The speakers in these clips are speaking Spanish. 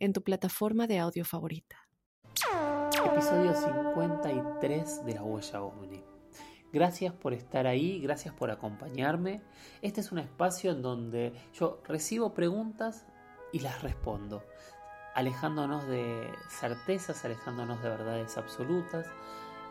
en tu plataforma de audio favorita. Episodio 53 de La Huella Omni. Gracias por estar ahí, gracias por acompañarme. Este es un espacio en donde yo recibo preguntas y las respondo alejándonos de certezas, alejándonos de verdades absolutas,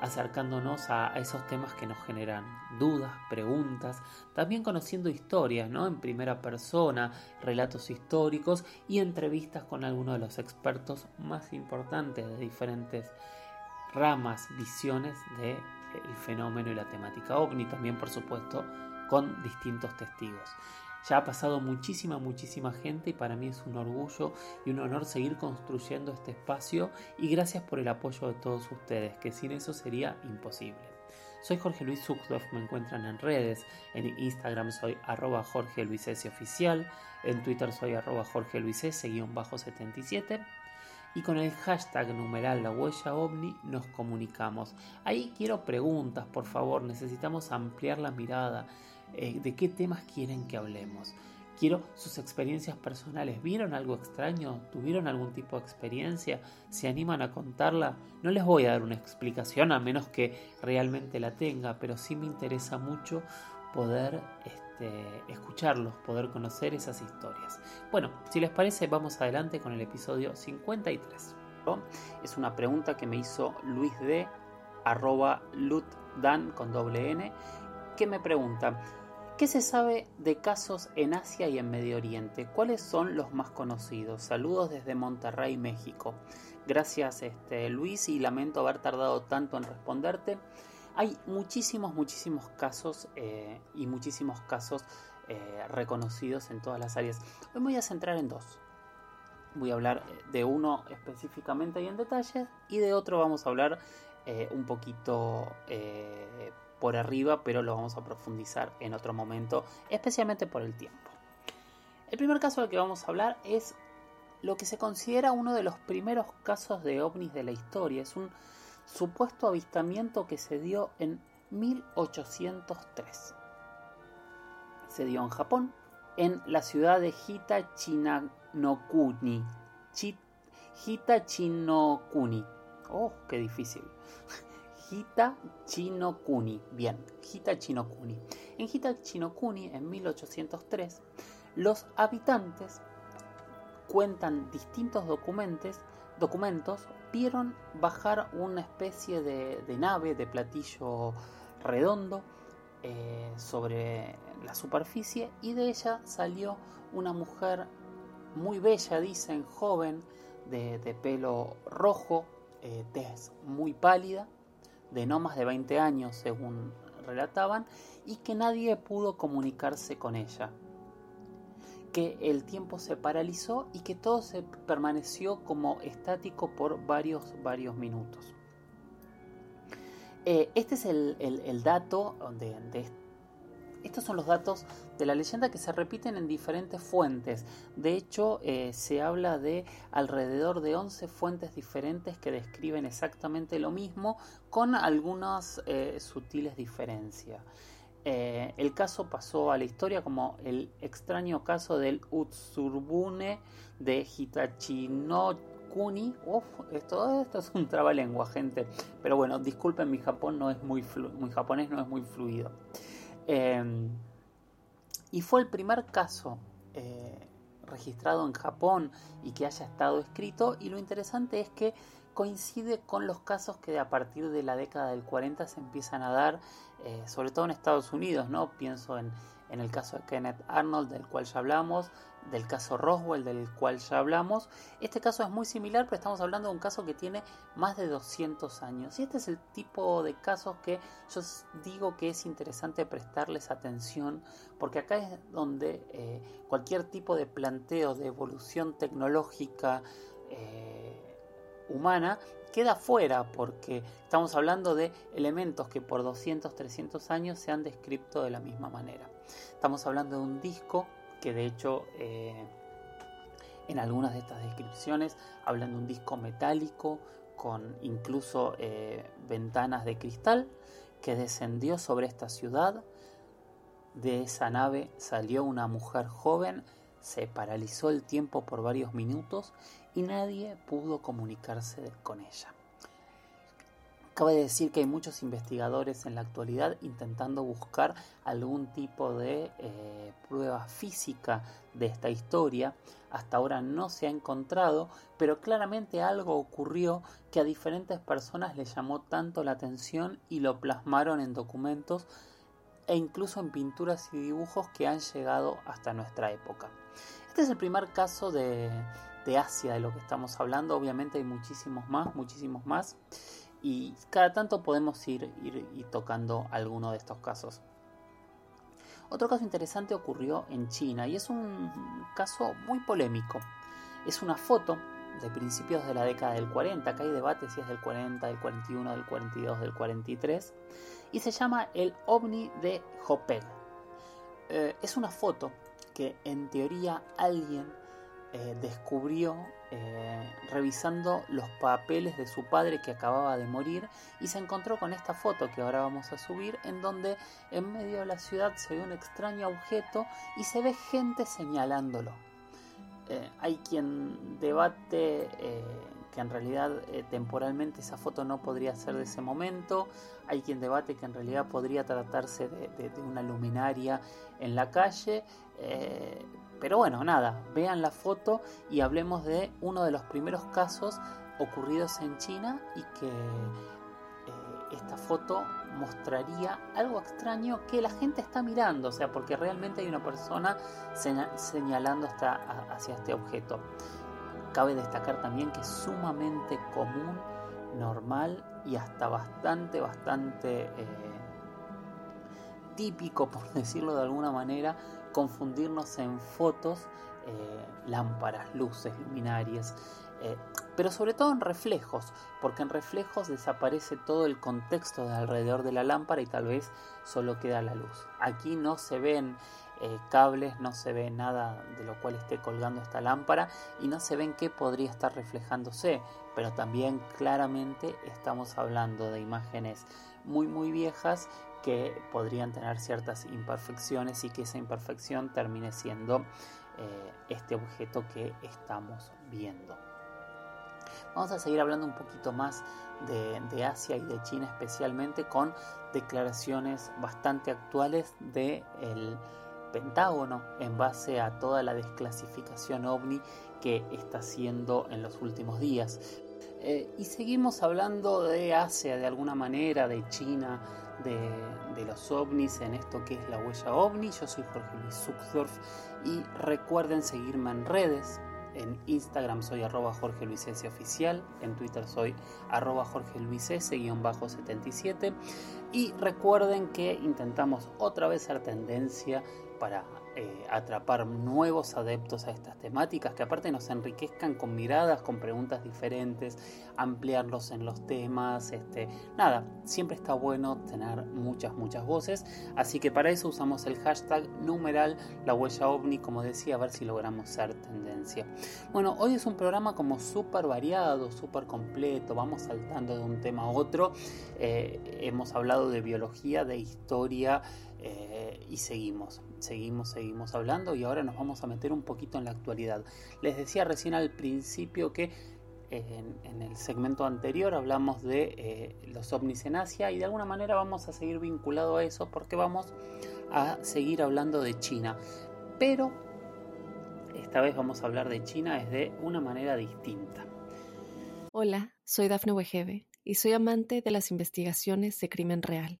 acercándonos a, esos temas que nos generan dudas, preguntas, también conociendo historias, ¿no? En primera persona, relatos históricos y entrevistas con algunos de los expertos más importantes de diferentes ramas, visiones del fenómeno y la temática ovni, también por supuesto con distintos testigos. Ya ha pasado muchísima, muchísima gente y para mí es un orgullo y un honor seguir construyendo este espacio y gracias por el apoyo de todos ustedes, que sin eso sería imposible. Soy Jorge Luis Zuckdorf, me encuentran en redes, en Instagram soy arroba Jorge Luis S oficial, en Twitter soy arroba Jorge Luis S-77 y con el hashtag numeral la huella ovni nos comunicamos. Ahí quiero preguntas, por favor, necesitamos ampliar la mirada eh, de qué temas quieren que hablemos. Quiero sus experiencias personales. ¿Vieron algo extraño? ¿Tuvieron algún tipo de experiencia? ¿Se animan a contarla? No les voy a dar una explicación a menos que realmente la tenga, pero sí me interesa mucho poder este, escucharlos, poder conocer esas historias. Bueno, si les parece, vamos adelante con el episodio 53. Es una pregunta que me hizo Luis arroba con doble N, que me pregunta, ¿Qué se sabe de casos en Asia y en Medio Oriente? ¿Cuáles son los más conocidos? Saludos desde Monterrey, México. Gracias este, Luis y lamento haber tardado tanto en responderte. Hay muchísimos, muchísimos casos eh, y muchísimos casos eh, reconocidos en todas las áreas. Hoy me voy a centrar en dos. Voy a hablar eh, de uno específicamente y en detalle y de otro vamos a hablar un poquito por arriba, pero lo vamos a profundizar en otro momento, especialmente por el tiempo. El primer caso del que vamos a hablar es lo que se considera uno de los primeros casos de ovnis de la historia. Es un supuesto avistamiento que se dio en 1803. Se dio en Japón, en la ciudad de Hitachinokuni. Hitachinokuni. Oh, qué difícil. Hita Chinokuni. Bien, Hita Chinokuni. En Hita Chinokuni, en 1803, los habitantes cuentan distintos documentos, documentos vieron bajar una especie de, nave, de platillo redondo, eh, sobre la superficie y de ella salió una mujer muy bella, dicen, joven, de, pelo rojo, eh, tez muy pálida, de no más de 20 años, según relataban, y que nadie pudo comunicarse con ella. Que el tiempo se paralizó y que todo se permaneció como estático por varios, varios minutos. Eh, este es el, dato de, de, estos son los datos de la leyenda que se repiten en diferentes fuentes. De hecho, eh, se habla de alrededor de 11 fuentes diferentes que describen exactamente lo mismo con algunas eh, sutiles diferencias. Eh, el caso pasó a la historia como el extraño caso del Utsurbune de Hitachi no Kuni. Uf, esto, esto es un trabalengua, gente. Pero bueno, disculpen, mi, Japón no es muy mi japonés no es muy fluido. Em, y fue el primer caso eh, registrado en Japón y que haya estado escrito. Y lo interesante es que coincide con los casos que a partir de la década del 40 se empiezan a dar, eh, sobre todo en Estados Unidos, ¿no? Pienso en, en el caso de Kenneth Arnold, del cual ya hablamos, del caso Roswell, del cual ya hablamos. Este caso es muy similar, pero estamos hablando de un caso que tiene más de 200 años. Y este es el tipo de casos que yo digo que es interesante prestarles atención, porque acá es donde eh, cualquier tipo de planteo de evolución tecnológica, eh, humana queda fuera porque estamos hablando de elementos que por 200, 300 años se han descrito de la misma manera. Estamos hablando de un disco que de hecho eh, en algunas de estas descripciones hablan de un disco metálico con incluso eh, ventanas de cristal que descendió sobre esta ciudad. De esa nave salió una mujer joven, se paralizó el tiempo por varios minutos y nadie pudo comunicarse con ella. Cabe decir que hay muchos investigadores en la actualidad intentando buscar algún tipo de eh, prueba física de esta historia. Hasta ahora no se ha encontrado, pero claramente algo ocurrió que a diferentes personas les llamó tanto la atención y lo plasmaron en documentos e incluso en pinturas y dibujos que han llegado hasta nuestra época. Este es el primer caso de, de Asia de lo que estamos hablando, obviamente hay muchísimos más, muchísimos más y cada tanto podemos ir, ir, tocando alguno de estos casos. Otro caso interesante ocurrió en China y es un caso muy polémico. Es una foto de principios de la década del 40, acá hay debate si es del 40, del 41, del 42, del 43, y se llama el ovni de Hopeg. Eh, es una foto que en teoría alguien eh, descubrió eh, revisando los papeles de su padre que acababa de morir y se encontró con esta foto que ahora vamos a subir en donde en medio de la ciudad se ve un extraño objeto y se ve gente señalándolo. Eh, hay quien debate que en realidad temporalmente esa foto no podría ser de ese momento, hay quien debate que en realidad podría tratarse de una luminaria en la calle, pero bueno, nada, vean la foto y hablemos de uno de los primeros casos ocurridos en China y que eh, esta foto mostraría algo extraño que la gente está mirando, o sea, porque realmente hay una persona señalando hacia este objeto. Cabe destacar también que es sumamente común, normal y hasta bastante, bastante eh, típico, por decirlo de alguna manera, confundirnos en fotos, eh, lámparas, luces, luminarias, eh, pero sobre todo en reflejos, porque en reflejos desaparece todo el contexto de alrededor de la lámpara y tal vez solo queda la luz. Aquí no se ven eh, cables, no se ve nada de lo cual esté colgando esta lámpara y no se ven qué podría estar reflejándose, pero también claramente estamos hablando de imágenes muy muy viejas que podrían tener ciertas imperfecciones y que esa imperfección termine siendo eh, este objeto que estamos viendo. Vamos a seguir hablando un poquito más de, Asia y de China especialmente con declaraciones bastante actuales del Pentágono en base a toda la desclasificación ovni que está haciendo en los últimos días. Eh, y seguimos hablando de Asia de alguna manera, de China, de, los ovnis en esto que es la huella ovni. Yo soy Jorge Luis Zuxdorf y recuerden seguirme en redes. En Instagram soy arroba Jorge Luis S oficial, en Twitter soy arroba Jorge Luis S-77 y recuerden que intentamos otra vez ser tendencia para eh, atrapar nuevos adeptos a estas temáticas que aparte nos enriquezcan con miradas, con preguntas diferentes, ampliarlos en los temas, este, nada, siempre está bueno tener muchas, muchas voces, así que para eso usamos el hashtag numeral la huella ovni, como decía, a ver si logramos ser tendencia. Bueno, hoy es un programa como súper variado, súper completo, vamos saltando de un tema a otro, eh, hemos hablado de biología, de historia, eh, y seguimos, seguimos, seguimos hablando y ahora nos vamos a meter un poquito en la actualidad. Les decía recién al principio que en, el segmento anterior hablamos de eh, los ovnis en Asia y de alguna manera vamos a seguir vinculado a eso porque vamos a seguir hablando de China. Pero esta vez vamos a hablar de China desde una manera distinta. Hola, soy Dafne Wegebe y soy amante de las investigaciones de crimen real.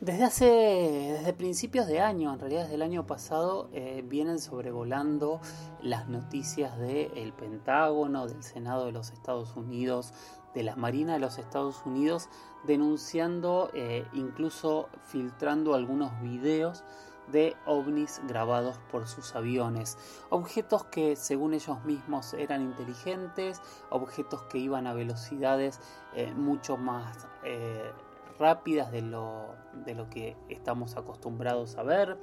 Desde hace, desde principios de año, en realidad desde el año pasado, eh, vienen sobrevolando las noticias del Pentágono, del Senado de los Estados Unidos, de la Marina de los Estados Unidos, denunciando, eh, incluso filtrando algunos videos de ovnis grabados por sus aviones. Objetos que según ellos mismos eran inteligentes, objetos que iban a velocidades eh, mucho más eh, rápidas de lo, de lo, que estamos acostumbrados a ver,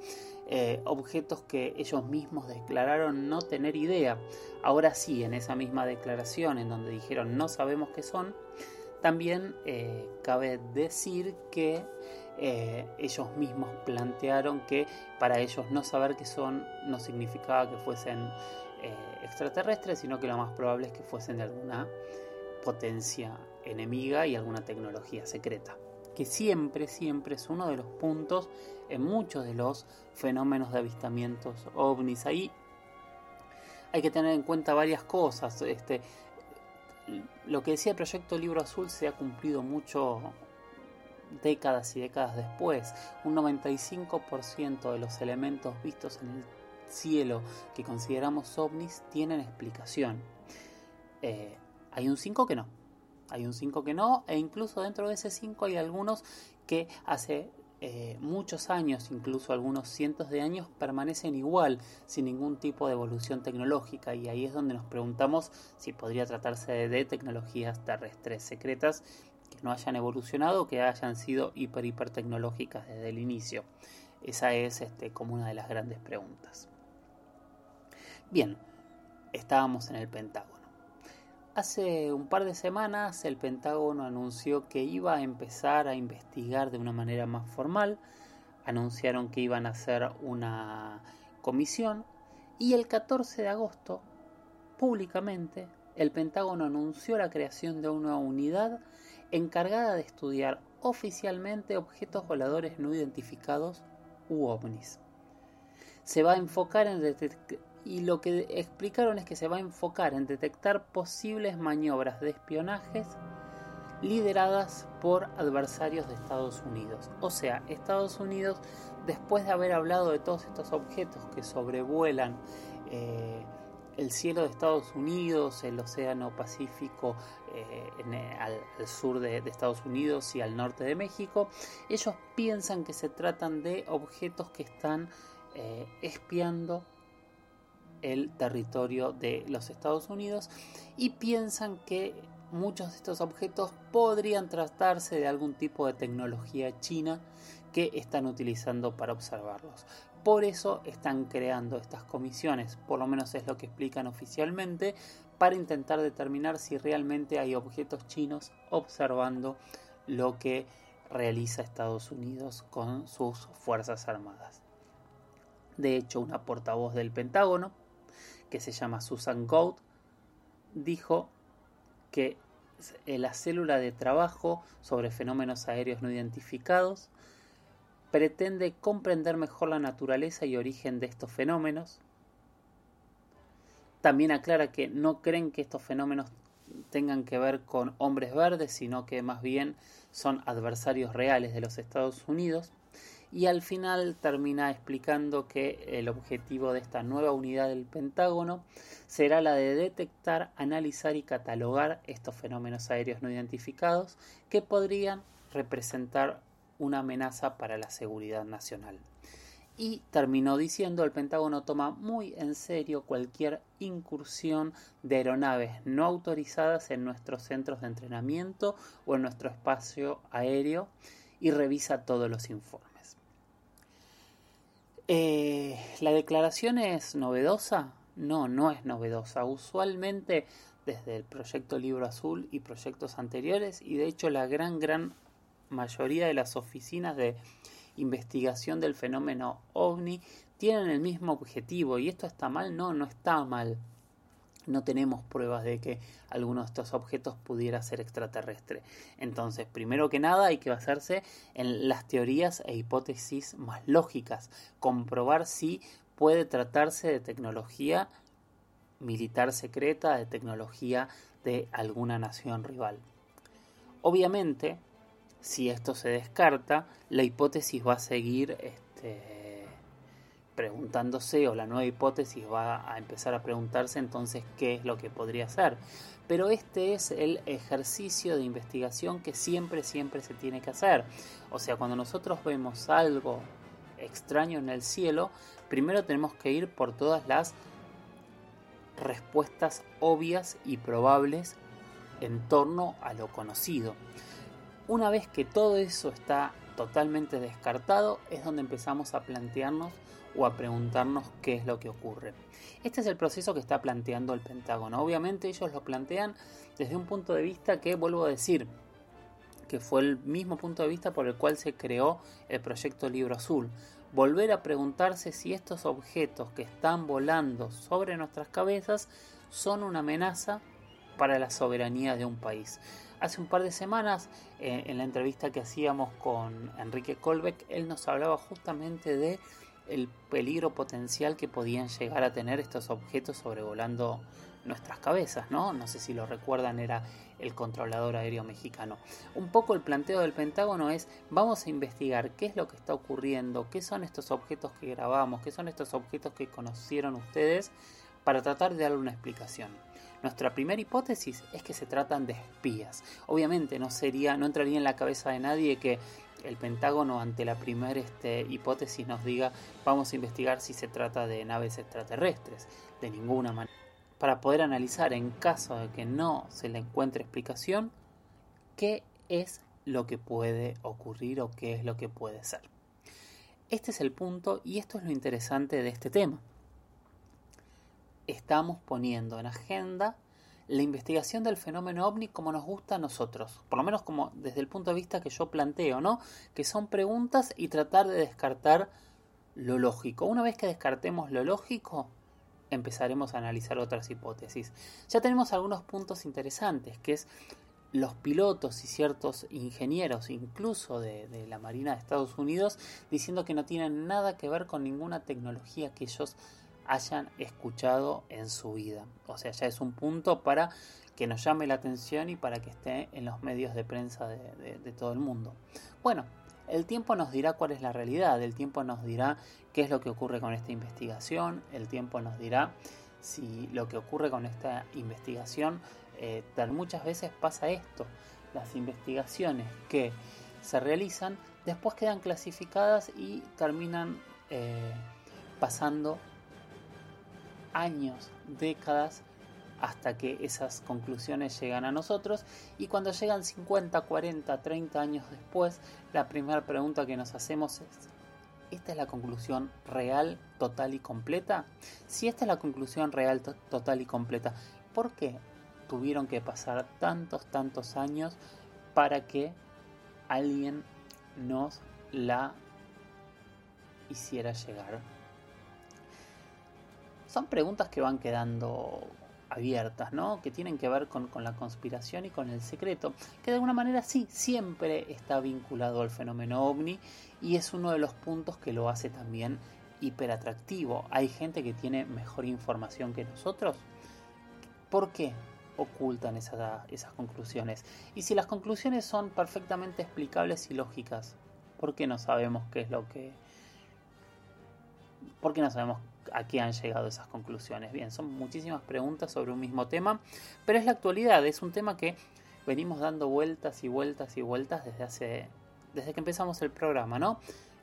eh, objetos que ellos mismos declararon no tener idea. Ahora sí, en esa misma declaración en donde dijeron no sabemos qué son, también cabe decir que eh, ellos mismos plantearon que para ellos no saber qué son no significaba que fuesen eh, extraterrestres, sino que lo más probable es que fuesen de alguna potencia enemiga y alguna tecnología secreta. Que siempre, siempre es uno de los puntos en muchos de los fenómenos de avistamientos ovnis. Ahí hay que tener en cuenta varias cosas. Este, lo que decía el proyecto Libro Azul se ha cumplido mucho décadas y décadas después, un 95% de los elementos vistos en el cielo que consideramos ovnis tienen explicación. Eh, hay un 5 que no. Hay un 5 que no, e incluso dentro de ese 5 hay algunos que hace eh, muchos años, incluso algunos cientos de años, permanecen igual, sin ningún tipo de evolución tecnológica. Y ahí es donde nos preguntamos si podría tratarse de tecnologías terrestres secretas no hayan evolucionado que hayan sido hiper hiper tecnológicas desde el inicio. Esa es este, como una de las grandes preguntas. Bien, estábamos en el Pentágono. Hace un par de semanas el Pentágono anunció que iba a empezar a investigar de una manera más formal. Anunciaron que iban a hacer una comisión y el 14 de agosto, públicamente, el Pentágono anunció la creación de una unidad encargada de estudiar oficialmente objetos voladores no identificados u ovnis. Se va a enfocar en y lo que explicaron es que se va a enfocar en detectar posibles maniobras de espionajes lideradas por adversarios de Estados Unidos. O sea, Estados Unidos, después de haber hablado de todos estos objetos que sobrevuelan eh, el cielo de Estados Unidos, el Océano Pacífico eh, eh, al, sur de, Estados Unidos y al norte de México, ellos piensan que se tratan de objetos que están espiando el territorio de los Estados Unidos y piensan que muchos de estos objetos podrían tratarse de algún tipo de tecnología china que están utilizando para observarlos. Por eso están creando estas comisiones, por lo menos es lo que explican oficialmente, para intentar determinar si realmente hay objetos chinos observando lo que realiza Estados Unidos con sus Fuerzas Armadas. De hecho, una portavoz del Pentágono, que se llama Susan Gould, dijo que la célula de trabajo sobre fenómenos aéreos no identificados pretende comprender mejor la naturaleza y origen de estos fenómenos. También aclara que no creen que estos fenómenos tengan que ver con hombres verdes, sino que más bien son adversarios reales de los Estados Unidos. Y al final termina explicando que el objetivo de esta nueva unidad del Pentágono será la de detectar, analizar y catalogar estos fenómenos aéreos no identificados que podrían representar una amenaza para la seguridad nacional. Y terminó diciendo el Pentágono toma muy en serio cualquier incursión de aeronaves no autorizadas en nuestros centros de entrenamiento o en nuestro espacio aéreo y revisa todos los informes. Eh, ¿La declaración es novedosa? No, no es novedosa. Usualmente desde el proyecto Libro Azul y proyectos anteriores y de hecho la gran, gran mayoría de las oficinas de investigación del fenómeno ovni tienen el mismo objetivo. ¿Y esto está mal? No, no está mal. No tenemos pruebas de que alguno de estos objetos pudiera ser extraterrestre. Entonces, primero que nada, hay que basarse en las teorías e hipótesis más lógicas. Comprobar si puede tratarse de tecnología militar secreta, de tecnología de alguna nación rival. Obviamente, si esto se descarta, la hipótesis va a seguir este, preguntándose o la nueva hipótesis va a empezar a preguntarse entonces qué es lo que podría ser. Pero este es el ejercicio de investigación que siempre, siempre se tiene que hacer. O sea, cuando nosotros vemos algo extraño en el cielo, primero tenemos que ir por todas las respuestas obvias y probables en torno a lo conocido. Una vez que todo eso está totalmente descartado, es donde empezamos a plantearnos o a preguntarnos qué es lo que ocurre. Este es el proceso que está planteando el Pentágono. Obviamente ellos lo plantean desde un punto de vista que, vuelvo a decir, que fue el mismo punto de vista por el cual se creó el proyecto Libro Azul. Volver a preguntarse si estos objetos que están volando sobre nuestras cabezas son una amenaza para la soberanía de un país. Hace un par de semanas, eh, en la entrevista que hacíamos con Enrique Colbeck, él nos hablaba justamente de el peligro potencial que podían llegar a tener estos objetos sobrevolando nuestras cabezas, ¿no? No sé si lo recuerdan, era el controlador aéreo mexicano. Un poco el planteo del Pentágono es, vamos a investigar qué es lo que está ocurriendo, qué son estos objetos que grabamos, qué son estos objetos que conocieron ustedes, para tratar de darle una explicación. Nuestra primera hipótesis es que se tratan de espías. Obviamente no sería, no entraría en la cabeza de nadie que el Pentágono ante la primera este, hipótesis nos diga vamos a investigar si se trata de naves extraterrestres. De ninguna manera. Para poder analizar en caso de que no se le encuentre explicación, qué es lo que puede ocurrir o qué es lo que puede ser. Este es el punto y esto es lo interesante de este tema. Estamos poniendo en agenda la investigación del fenómeno ovni como nos gusta a nosotros, por lo menos como desde el punto de vista que yo planteo, ¿no? Que son preguntas y tratar de descartar lo lógico. Una vez que descartemos lo lógico, empezaremos a analizar otras hipótesis. Ya tenemos algunos puntos interesantes, que es los pilotos y ciertos ingenieros, incluso de, de, la Marina de Estados Unidos, diciendo que no tienen nada que ver con ninguna tecnología que ellos hayan escuchado en su vida. O sea, ya es un punto para que nos llame la atención y para que esté en los medios de prensa de, todo el mundo. Bueno, el tiempo nos dirá cuál es la realidad, el tiempo nos dirá qué es lo que ocurre con esta investigación, el tiempo nos dirá si lo que ocurre con esta investigación, eh, muchas veces pasa esto, las investigaciones que se realizan después quedan clasificadas y terminan eh, pasando años, décadas, hasta que esas conclusiones llegan a nosotros y cuando llegan 50, 40, 30 años después, la primera pregunta que nos hacemos es, ¿esta es la conclusión real, total y completa? Si esta es la conclusión real, total y completa, ¿por qué tuvieron que pasar tantos, tantos años para que alguien nos la hiciera llegar? Son preguntas que van quedando abiertas, ¿no? Que tienen que ver con, la conspiración y con el secreto, que de alguna manera sí, siempre está vinculado al fenómeno ovni y es uno de los puntos que lo hace también hiperatractivo. Hay gente que tiene mejor información que nosotros. ¿Por qué ocultan esas, esas conclusiones? Y si las conclusiones son perfectamente explicables y lógicas, ¿por qué no sabemos qué es lo que... ¿Por qué no sabemos a qué han llegado esas conclusiones. Bien, son muchísimas preguntas sobre un mismo tema, pero es la actualidad, es un tema que venimos dando vueltas y vueltas y vueltas desde hace desde que empezamos el programa, ¿no?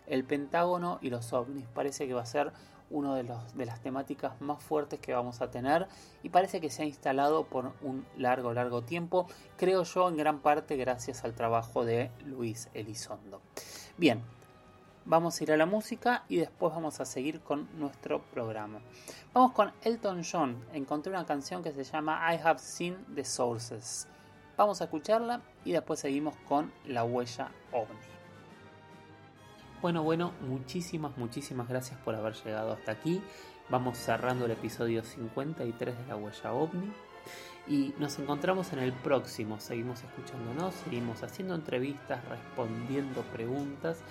El Pentágono y los ovnis parece que va a ser una de, de las temáticas más fuertes que vamos a tener y parece que se ha instalado por un largo, largo tiempo, creo yo en gran parte gracias al trabajo de Luis Elizondo. Bien, vamos a ir a la música y después vamos a seguir con nuestro programa. Vamos con Elton John. Encontré una canción que se llama I Have Seen the Sources. Vamos a escucharla y después seguimos con La Huella OVNI. Bueno, bueno, muchísimas, muchísimas gracias por haber llegado hasta aquí. Vamos cerrando el episodio 53 de La Huella OVNI. Y nos encontramos en el próximo. Seguimos escuchándonos, seguimos haciendo entrevistas, respondiendo preguntas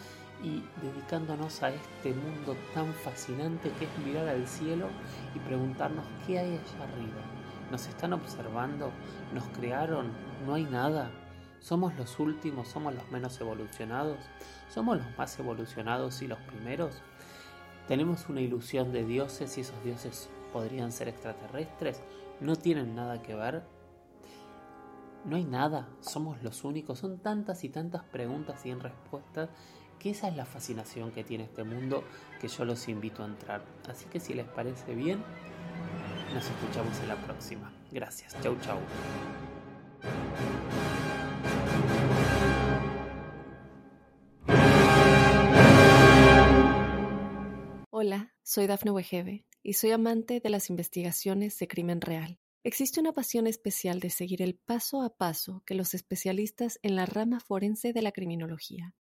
y dedicándonos a este mundo tan fascinante que es mirar al cielo y preguntarnos qué hay allá arriba. ¿Nos están observando? ¿Nos crearon? ¿No hay nada? ¿Somos los últimos? ¿Somos los menos evolucionados? ¿Somos los más evolucionados y los primeros? ¿Tenemos una ilusión de dioses y esos dioses podrían ser extraterrestres? ¿No tienen nada que ver? ¿No hay nada? ¿Somos los únicos? Son tantas y tantas preguntas sin respuestas que esa es la fascinación que tiene este mundo que yo los invito a entrar. Así que si les parece bien, nos escuchamos en la próxima. Gracias. Chau, chau. Hola, soy Dafne Wegebe y soy amante de las investigaciones de crimen real. Existe una pasión especial de seguir el paso a paso que los especialistas en la rama forense de la criminología